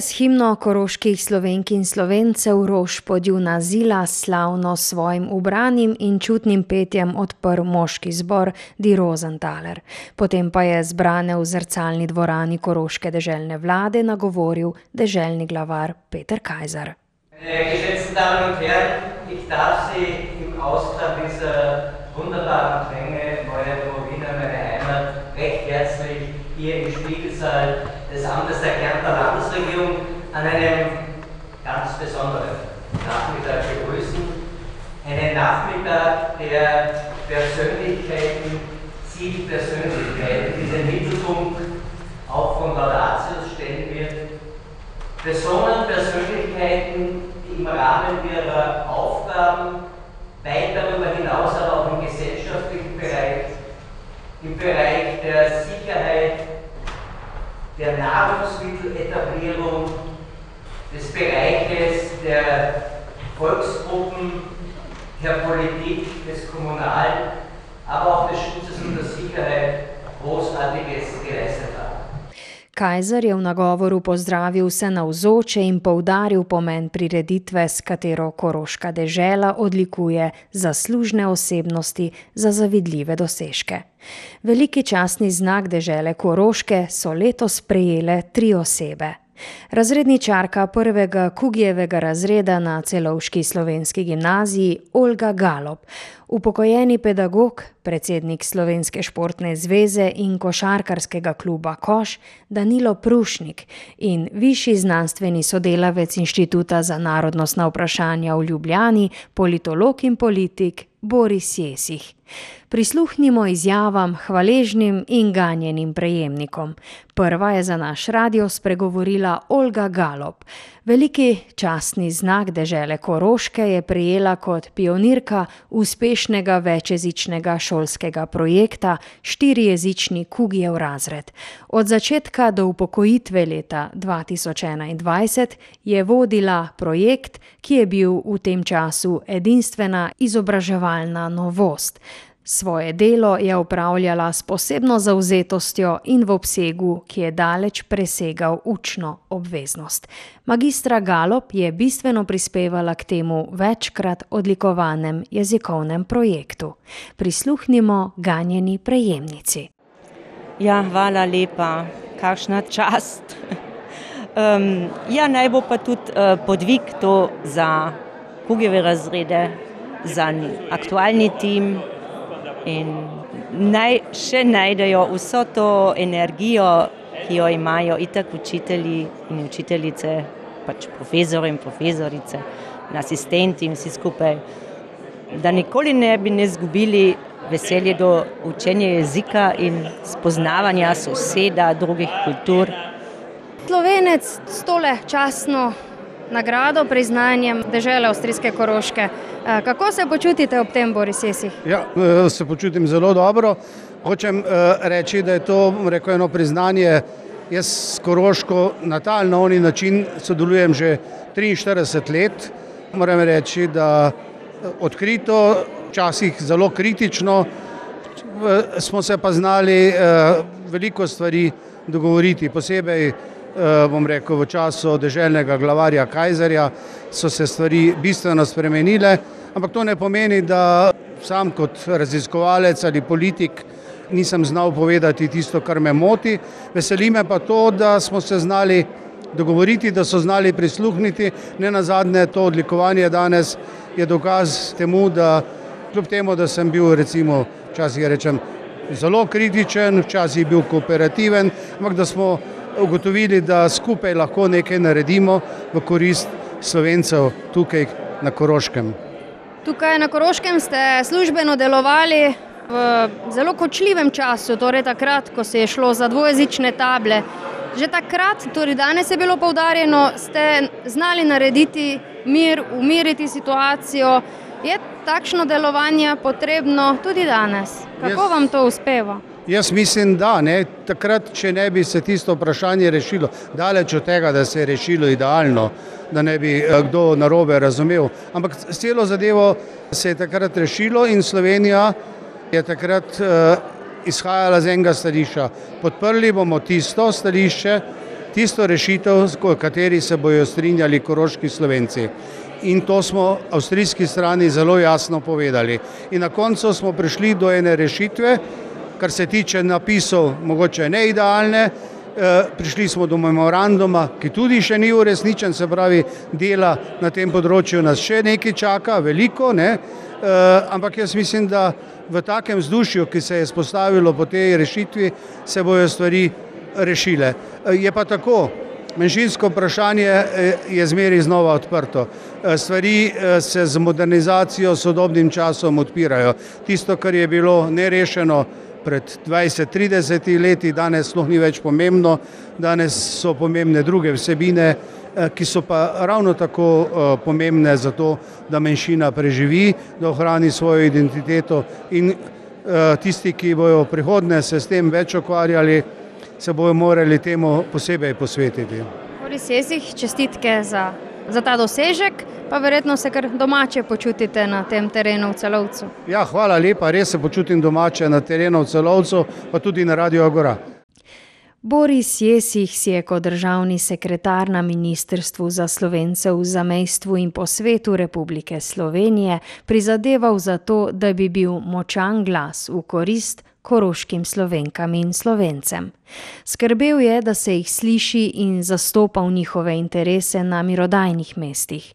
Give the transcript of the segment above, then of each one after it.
Je s himno koroških slovenk in slovencev Rož podjuna Zila slavno svojim ubranim in čutnim petjem odprl moški zbor Di Rosenthaler. Potem pa je zbrane v zrcalni dvorani koroške deželne vlade nagovoril deželni glavar Peter Kajzer. Geschätzte Damen und Herren, ich darf Sie im Ausklang dieser wunderbaren Klänge Neue Borowina, meine Heimat, recht herzlich hier im Spiegelsaal des Amtes der Kärntner Landesregierung an einem ganz besonderen Nachmittag begrüßen. Einen Nachmittag der Persönlichkeiten, Zielpersönlichkeiten, die den Mittelpunkt auch von Laudatius stellen wird. Personen, Persönlichkeiten, die im Rahmen ihrer Aufgaben weit darüber hinaus, aber auch im gesellschaftlichen Bereich, im Bereich der Sicherheit, der Nahrungsmitteletablierung, des Bereiches der Volksgruppen, der Politik, des Kommunal, aber auch des Schutzes und der Sicherheit Großartiges geleistet haben. Kajzer je v nagovoru pozdravil vse navzoče in poudaril pomen prireditve, s katero Koroška dežela odlikuje zaslužne osebnosti za zavidljive dosežke. Veliki častni znak dežele Koroške so letos prejele tri osebe. Razredničarka prvega Kugijevega razreda na celovški slovenski gimnaziji Olga Galop, upokojeni pedagog, predsednik Slovenske športne zveze in košarkarskega kluba Koš Danilo Prušnik in višji znanstveni sodelavec Inštituta za narodnostna vprašanja v Ljubljani, politolog in politik Boris Jesih. Prisluhnimo izjavam hvaležnim in ganjenim prejemnikom. Prva je za naš radio spregovorila Olga Galop. Veliki častni znak dežele Koroške je prejela kot pionirka uspešnega večjezičnega šolskega projekta štirijezični Kugijev razred. Od začetka do upokojitve leta 2021 je vodila projekt, ki je bil v tem času edinstvena izobraževalna novost. Svoje delo je opravljala s posebno zavzetostjo in v obsegu, ki je daleč presegal učno obveznost. Magistra Galop je bistveno prispevala k temu večkrat odlikovanem jezikovnem projektu. Prisluhnimo ganjeni prejemnici. Ja, hvala lepa, kakšna čast. Um, ja, naj bo pa tudi uh, podvig to za kugeve razrede, za aktualni tim, in naj še najdejo vso to energijo, ki jo imajo itak učitelji in učiteljice, pač profesori in profesorice, asistenti in vsi skupaj, da nikoli ne bi ne zgubili veselje do učenja jezika in spoznavanja soseda, drugih kultur. Slovenec s tole časno nagrado, priznanjem države Avstrijske Koroške. Eh, kako se počutite ob tem, Boris Jesih? Ja, eh, se počutim zelo dobro. Hočem eh, reči, da je to rekel, eno priznanje. Jaz s Koroško na ta ali na oni način sodelujem že 43 let. Moram reči, da odkrito, včasih zelo kritično, smo se pa znali veliko stvari dogovoriti, posebej bom rekel, v času deželnega glavarja Kajzerja so se stvari bistveno spremenile, ampak to ne pomeni, da sam kot raziskovalec ali politik nisem znal povedati tisto, kar me moti. Veseli me pa to, da smo se znali dogovoriti, da so znali prisluhniti. Ne na zadnje to odlikovanje danes je dokaz temu, da kljub temu, da sem bil recimo včasih rečem zelo kritičen, včasih bil kooperativen, ampak da smo ugotovili, da skupaj lahko nekaj naredimo v korist slovencev tukaj na Koroškem. Tukaj na Koroškem ste službeno delovali v zelo kočljivem času, torej takrat, ko se je šlo za dvojezične table. Že takrat, torej danes je bilo poudarjeno, ste znali narediti mir, umiriti situacijo. Je takšno delovanje potrebno tudi danes? Kako vam to uspeva? Jaz mislim, da ne. Takrat, če ne bi se tisto vprašanje rešilo, daleč od tega, da se je rešilo idealno, da ne bi eh, kdo narobe razumel. Ampak celo zadevo se je takrat rešilo in Slovenija je takrat uh, izhajala z enega stališča. Podprli bomo tisto stališče, tisto rešitev, s kateri se bojo strinjali koroški slovenci. In to smo avstrijski strani zelo jasno povedali. In na koncu smo prišli do ene rešitve, kar se tiče napisov, mogoče ne idealne, Eh, prišli smo do memoranduma, ki tudi še ni uresničen, se pravi, dela na tem področju nas še nekaj čaka, veliko, ne? Eh, ampak jaz mislim, da v takem vzdušju, ki se je spostavilo po tej rešitvi, se bojo stvari rešile. Eh, je pa tako, menšinsko vprašanje je zmeri znova odprto. Stvari se z modernizacijo sodobnim časom odpirajo. Tisto, kar je bilo nerešeno, pred 20-30 leti, danes sploh ni več pomembno, danes so pomembne druge vsebine, eh, ki so pa ravno tako eh, pomembne za to, da manjšina preživi, da ohrani svojo identiteto in eh, tisti, ki bojo v prihodnje se s tem več ukvarjali, se bojo morali temu posebej posvetiti. Boris Jezih, čestitke za, za ta dosežek pa verjetno se kar domače počutite na tem terenu v celovcu. Ja, hvala lepa, res se počutim domače na terenu v celovcu, pa tudi na Radio Agora. Boris Jesih si je kot državni sekretar na Ministrstvu za slovence v zamejstvu in po svetu Republike Slovenije prizadeval za to, da bi bil močan glas v korist koroškim slovenkam in slovencem. Skrbel je, da se jih sliši in zastopal njihove interese na mirodajnih mestih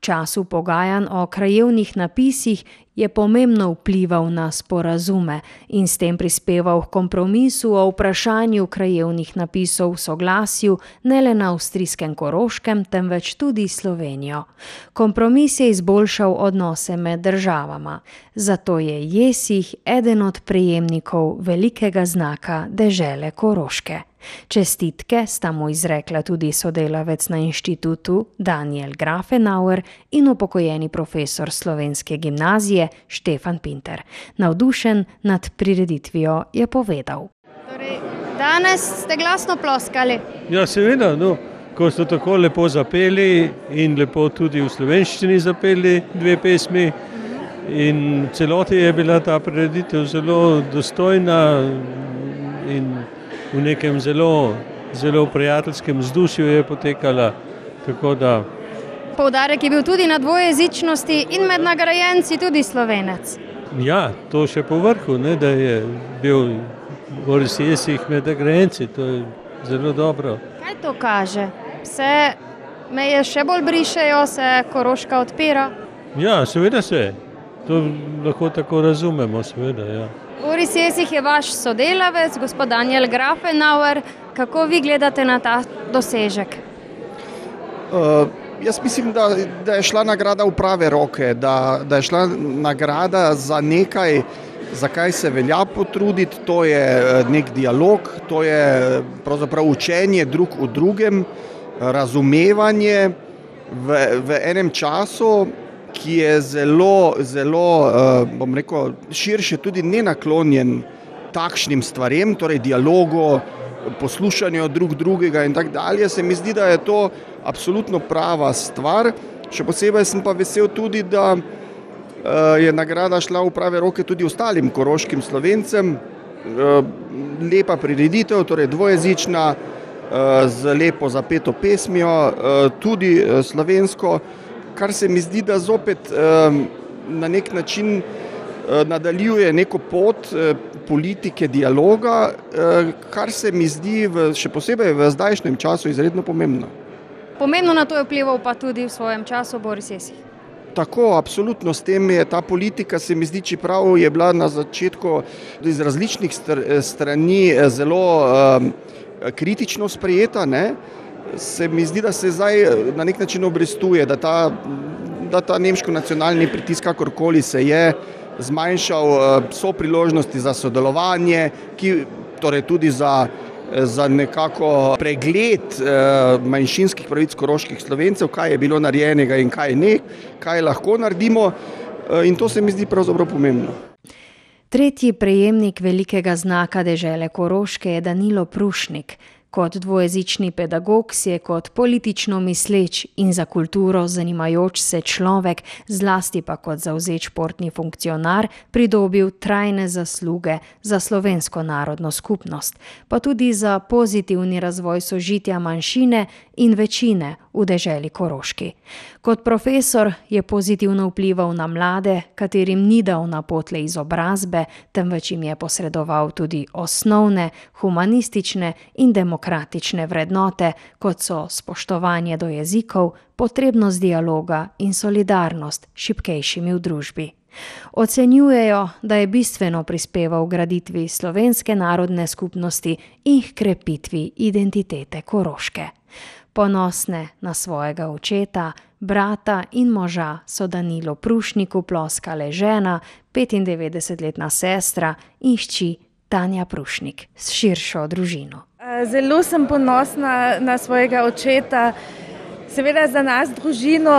času pogajanj o krajevnih napisih je pomembno vplival na sporazume in s tem prispeval k kompromisu o vprašanju krajevnih napisov v soglasju ne le na avstrijskem Koroškem, temveč tudi Slovenijo. Kompromis je izboljšal odnose med državama, zato je Jesih eden od prejemnikov velikega znaka dežele Koroške. Čestitke sta mu izrekla tudi sodelavec na inštitutu Daniel Grafenauer in upokojeni profesor slovenske gimnazije Štefan Pinter. Navdušen nad prireditvijo je povedal. Torej, danes ste glasno ploskali. Ja, seveda. No. Ko so tako lepo zapeli in lepo tudi v slovenščini zapeli dve pesmi, in celoti je bila ta prireditev zelo dostojna in v nekem zelo, zelo prijateljskem vzdušju je potekala. Poudarek je bil tudi na dvojezičnosti in med nagrajenci tudi slovenec. Ja, to še po vrhu, ne, da je bil Boris Jesih med nagrajenci, to je zelo dobro. Kaj to kaže? Vse meje še bolj brišejo, se Koroška odpira? Ja, seveda se. To lahko tako razumemo, seveda. Ja. Boris Jesih je vaš sodelavec, gospod Daniel Grafenauer. Kako vi gledate na ta dosežek? Uh, jaz mislim, da, da je šla nagrada v prave roke, da, da je šla nagrada za nekaj, za kaj se velja potruditi. To je eh, nek dialog, to je pravzaprav učenje drug v drugem, razumevanje v, v enem času ki je zelo, zelo uh, bom rekel, širše tudi ne naklonjen takšnim stvarem, torej dialogu, poslušanju drug drugega in tako dalje, se mi zdi, da je to absolutno prava stvar. Še posebej sem pa vesel tudi, da uh, je nagrada šla v prave roke tudi ostalim koroškim slovencem. Uh, lepa prireditev, torej dvojezična, uh, z lepo zapeto pesmijo, tudi slovensko kar se mi zdi, da zopet na nek način nadaljuje neko pot uh, politike, dialoga, uh, kar se mi zdi v, še posebej v zdajšnjem času izredno pomembno. Pomembno na to je vplival pa tudi v svojem času Boris Jesih. Tako, absolutno s tem je ta politika, se mi zdi, čeprav je bila na začetku iz različnih strani zelo um, kritično sprejeta. Ne? se mi zdi, da se zdaj eh, na nek način obrestuje, da ta, da ta nemško nacionalni pritisk, kakorkoli se je zmanjšal, eh, so priložnosti za sodelovanje, ki torej tudi za, eh, za nekako pregled manjšinskih pravic koroških slovencev, kaj je bilo narejenega in kaj ne, kaj lahko naredimo. In to se mi zdi pravzaprav pomembno. Tretji prejemnik velikega znaka dežele Koroške je Danilo Prušnik. Kot dvojezični pedagog si je kot politično misleč in za kulturo zanimajoč se človek, zlasti pa kot zauzeč športni funkcionar, pridobil trajne zasluge za slovensko narodno skupnost, pa tudi za pozitivni razvoj sožitja manjšine in večine v deželi Koroški. Kot profesor je pozitivno vplival na mlade, katerim ni dal na potle izobrazbe, temveč jim je posredoval tudi osnovne, humanistične in demokratične vrednote, kot so spoštovanje do jezikov, potrebnost dialoga in solidarnost s šipkejšimi v družbi. Ocenjujejo, da je bistveno prispeval k graditvi slovenske narodne skupnosti in krepitvi identitete Koroške. Ponosne na svojega očeta, brata in moža so Danilo Prušniku ploskale žena, 95-letna sestra in hči Tanja Prušnik s širšo družino. Zelo sem ponosna na svojega očeta. Seveda za nas, družino,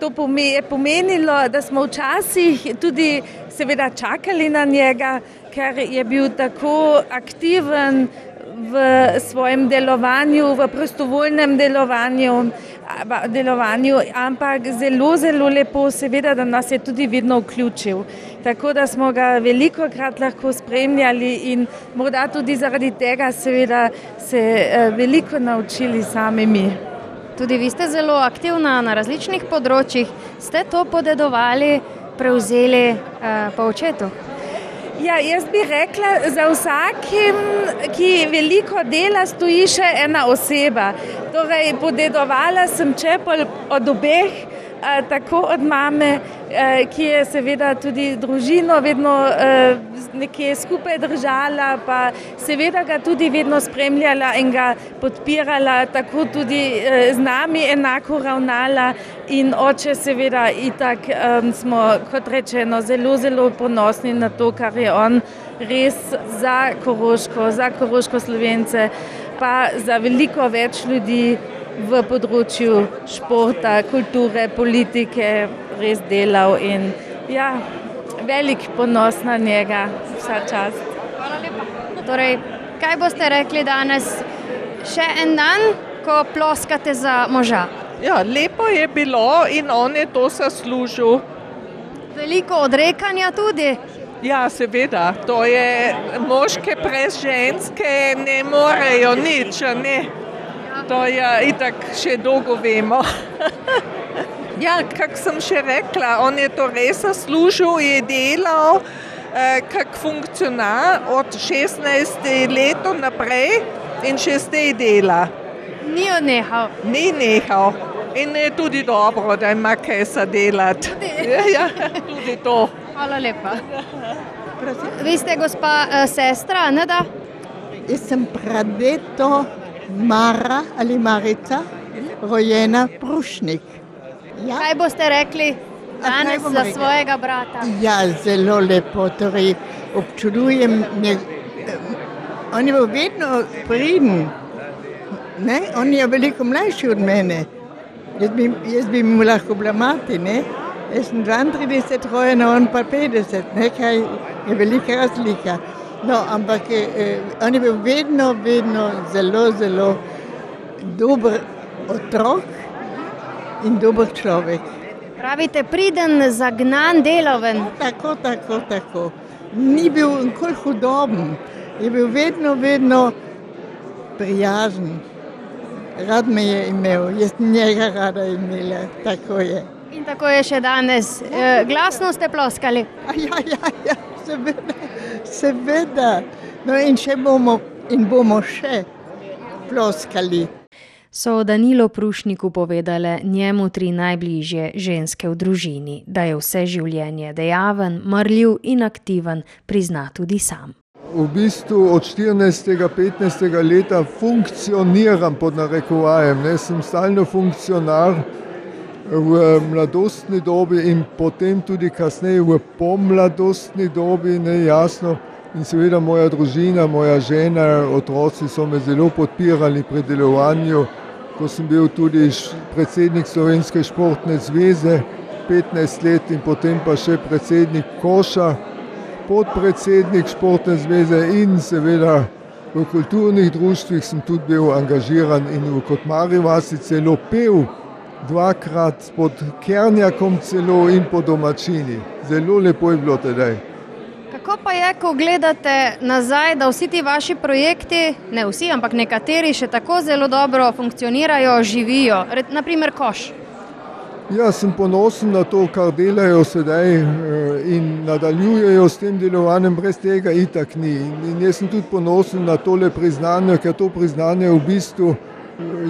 to je pomenilo, da smo včasih tudi seveda čakali na njega, ker je bil tako aktiven v svojem delovanju, v prostovoljnem delovanju, delovanju, ampak zelo, zelo lepo, seveda, da nas je tudi vedno vključil. Tako da smo ga veliko krat lahko spremljali in morda tudi zaradi tega, seveda, se veliko naučili sami mi. Tudi vi ste zelo aktivna na različnih področjih, ste to podedovali, prevzeli uh, po očetu? Ja, jaz bi rekla, za vsakim, ki veliko dela, stoji še ena oseba. Torej, podedovala sem čepel od obeh, tako od mame, ki je seveda tudi družino vedno nekje skupaj držala, pa seveda ga tudi vedno spremljala in ga podpirala, tako tudi z nami enako ravnala. In oče seveda itak smo, kot rečeno, zelo, zelo ponosni na to, kar je on res za Koroško, za Koroško Slovence, pa za veliko več ljudi v področju športa, kulture, politike res delal in ja, velik ponos na njega vsa čas. Hvala lepa. Torej, kaj boste rekli danes, še en dan, ko ploskate za moža? Ja, lepo je bilo in on je to zaslužil. Veliko odrekanja tudi. Ja, seveda, to je moške brez ženske, ne morejo nič, ne. To je itak še dolgo vemo. ja, kak sem še rekla, on je to res zaslužil, je delal eh, kak funkcionar od 16 let naprej in še zdaj dela. Ni odnehal. Ni nehal. In je tudi dobro, da ima kaj za delati. Ja, ja, tudi to. Hvala lepa. Vi ste gospa uh, sestra, ne da? Jaz sem pradeto Mara ali Marica, rojena Prušnik. Ja. Kaj boste rekli danes za rekli? svojega brata? Ja, zelo lepo. Torej, občudujem, ne, on je bil vedno priden. Ne? On je veliko mlajši od mene. Jaz bi, jaz bi mu lahko bila mati. Ne? Jaz sem 32 rojena, on pa 50. Nekaj je velika razlika. No, ampak eh, on je bil vedno, vedno zelo, zelo dober otrok in dober človek. Pravite, priden, zagnan, deloven. Tako, tako, tako. Ni bil nikoli hudoben, je bil vedno, vedno prijazen. Rad me je imel, jaz njega rada imela, tako je. In tako je še danes. E, glasno ste ploskali. Ja, ja, ja, seveda, seveda. No in še bomo, in bomo še ploskali. So Danilo Prušniku povedale njemu tri najbližje ženske v družini, da je vse življenje dejaven, marljiv in aktiven, prizna tudi sam. V bistvu od 14. 15. leta funkcioniram pod narekovajem, ne sem stalno funkcionar v mladostni dobi in potem tudi kasneje v pomladostni dobi, ne jasno. In seveda moja družina, moja žena, otroci so me zelo podpirali pri delovanju, ko sem bil tudi predsednik Slovenske športne zveze 15 let in potem pa še predsednik Koša, podpredsednik športne zveze in seveda v kulturnih društvih sem tudi bil angažiran in v Kotmari vasi celo pel, dvakrat pod Kernjakom celo in po domačini. Zelo lepo je bilo tedaj. Kako pa je, ko gledate nazaj, da vsi ti vaši projekti, ne vsi, ampak nekateri še tako zelo dobro funkcionirajo, živijo, naprimer Koš? Jaz sem ponosen na to, kar delajo sedaj eh, in nadaljujejo s tem delovanjem, brez tega itak ni. In jaz sem tudi ponosen na tole priznanje, ker to priznanje v bistvu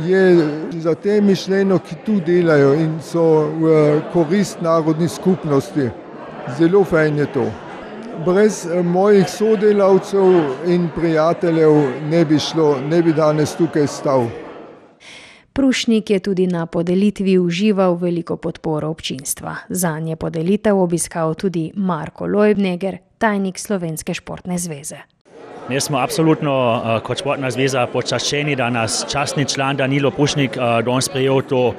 je za te mišljeno, ki tu delajo in so v korist narodni skupnosti. Zelo fajn je to. Brez eh, mojih sodelavcev in prijateljev ne bi šlo, ne bi danes tukaj stal. Prušnik je tudi na podelitvi užival veliko podporo občinstva. Za nje podelitev obiskal tudi Marko Lojbneger, tajnik Slovenske športne zveze. Mi smo apsolutno uh, kot športna zveza počaščeni, da nas častni član Danilo Pušnik uh, danes sprejel to uh,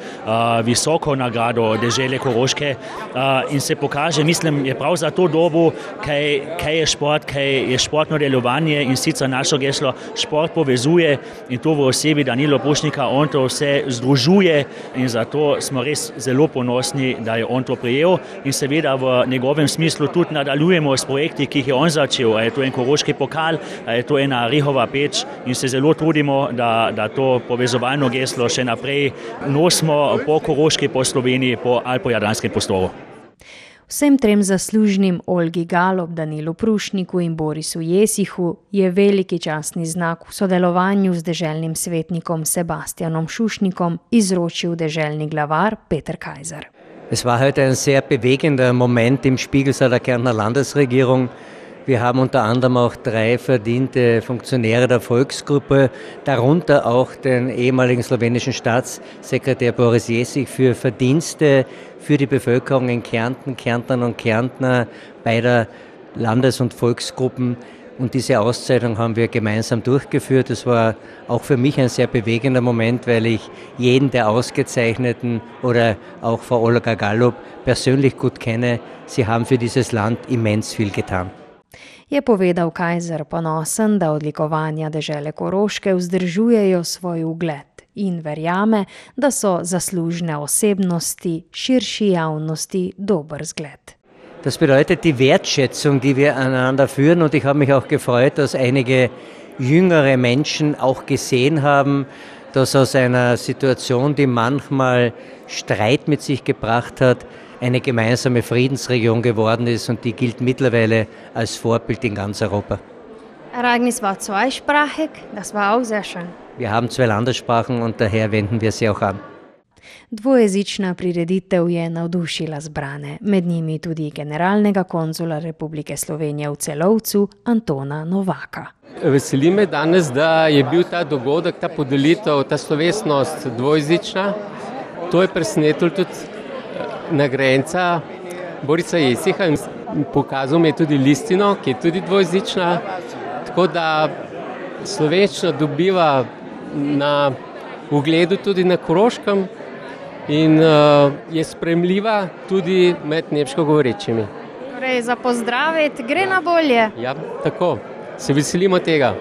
visoko nagrado dežele Koroške uh, in se pokaže, mislim, je prav za to dobu, kaj, kaj je šport, kaj je športno delovanje in sicer našo geslo šport povezuje in to v osebi Danilo Pušnika, on to vse združuje in zato smo res zelo ponosni, da je on to prejel in seveda v njegovem smislu tudi nadaljujemo s projekti, ki jih je on začel, je to en koroški pokal, je to ena rihova peč in se zelo trudimo, da, da to povezovalno geslo še naprej nosimo po Koroški, po Sloveniji, po Alpo-Jadranskem prostoru. Vsem trem zaslužnim Olgi Galob, Danilu Prušniku in Borisu Jesihu je veliki častni znak v sodelovanju z deželnim svetnikom Sebastianom Šušnikom izročil deželni glavar Peter Kajzer. Es war heute ein sehr bewegender Moment im Spiegelsaal der Kärntner Landesregierung. Wir haben unter anderem auch drei verdiente Funktionäre der Volksgruppe, darunter auch den ehemaligen slowenischen Staatssekretär Boris Jesig für Verdienste für die Bevölkerung in Kärnten, Kärntnern und Kärntner beider Landes- und Volksgruppen. Und diese Auszeichnung haben wir gemeinsam durchgeführt. Es war auch für mich ein sehr bewegender Moment, weil ich jeden der Ausgezeichneten oder auch Frau Olga Gallup persönlich gut kenne. Sie haben für dieses Land immens viel getan. Je povedal Kajzer ponosen, da odlikovanja dežele Koroške vzdržujejo svoj ugled in verjame, da so zaslužne osebnosti širši javnosti dober zgled. Das bedeutet die Wertschätzung, die wir aneinander führen. Und ich habe mich auch gefreut, dass einige jüngere Menschen auch gesehen haben, dass aus einer Situation, die manchmal Streit mit sich gebracht hat, eine gemeinsame Friedensregion geworden ist und die gilt mittlerweile als Vorbild in ganz Europa. Ereignis war zweisprachig, das war auch sehr schön. Wir haben zwei Landessprachen und daher wenden wir sie auch an. Dvojezična prireditev je navdušila zbrane, med njimi tudi generalnega konzula Republike Slovenije v celovcu Antona Novaka. Veseli me danes, da je bil ta dogodek, ta podelitev, ta slovesnost dvojezična. To je presenetilo tudi nagrajenca Borisa Jesiha in pokazal mi je tudi listino, ki je tudi dvojezična. Tako da slovenščina dobiva na ugledu tudi na Koroškem in uh, je spremljiva tudi med nemško govorečimi. Torej, za pozdraviti gre na bolje. Ja, tako, se veselimo tega.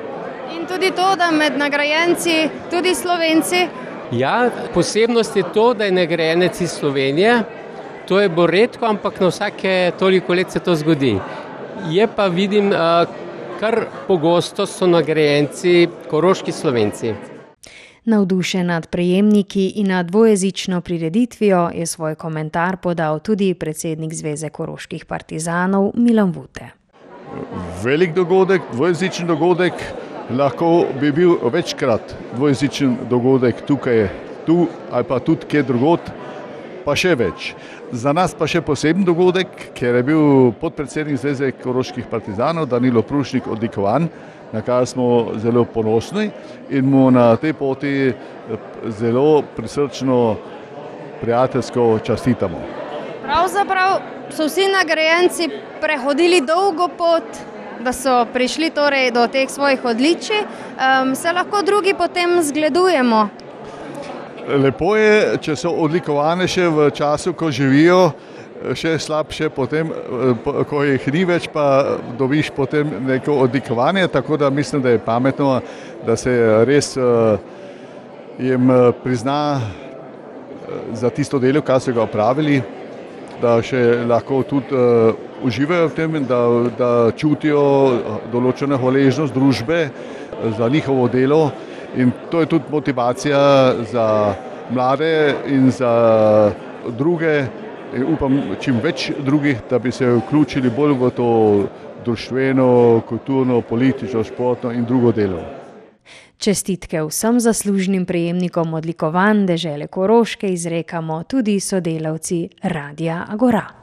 In tudi to, da med nagrajenci tudi slovenci. Ja, posebnost je to, da je nagrajenec iz Slovenije. To je bo redko, ampak na vsake toliko let se to zgodi. Je pa vidim, kar pogosto so nagrajenci koroški slovenci. Navdušen nad prejemniki in nad dvojezično prireditvijo je svoj komentar podal tudi predsednik Zveze koroških partizanov Milan Vute. Velik dogodek, dvojezičen dogodek, lahko bi bil večkrat dvojezičen dogodek tukaj, tu ali pa tudi kje drugot, pa še več. Za nas pa še poseben dogodek, ker je bil podpredsednik Zveze koroških partizanov Danilo Prušnik odlikovan, na kar smo zelo ponosni in mu na tej poti eh, zelo prisrčno, prijateljsko častitamo. Pravzaprav so vsi nagrajenci prehodili dolgo pot, da so prišli torej do teh svojih odličij, um, se lahko drugi potem zgledujemo Lepo je, če so odlikovane še v času, ko živijo, še slabše, potem, ko jih ni več, pa dobiš potem neko odlikovanje. Tako da mislim, da je pametno, da se res jim prizna za tisto delo, kar so ga opravili, da še lahko tudi uživajo v tem, da, da čutijo določeno hvaležnost družbe za njihovo delo. In to je tudi motivacija za mlade in za druge, in upam, čim več drugih, da bi se vključili bolj v to družbeno, kulturno, politično, športno in drugo delo. Čestitke vsem zaslužnim prejemnikom odlikovanj dežele Koroške izrekamo tudi sodelavci Radia Agora.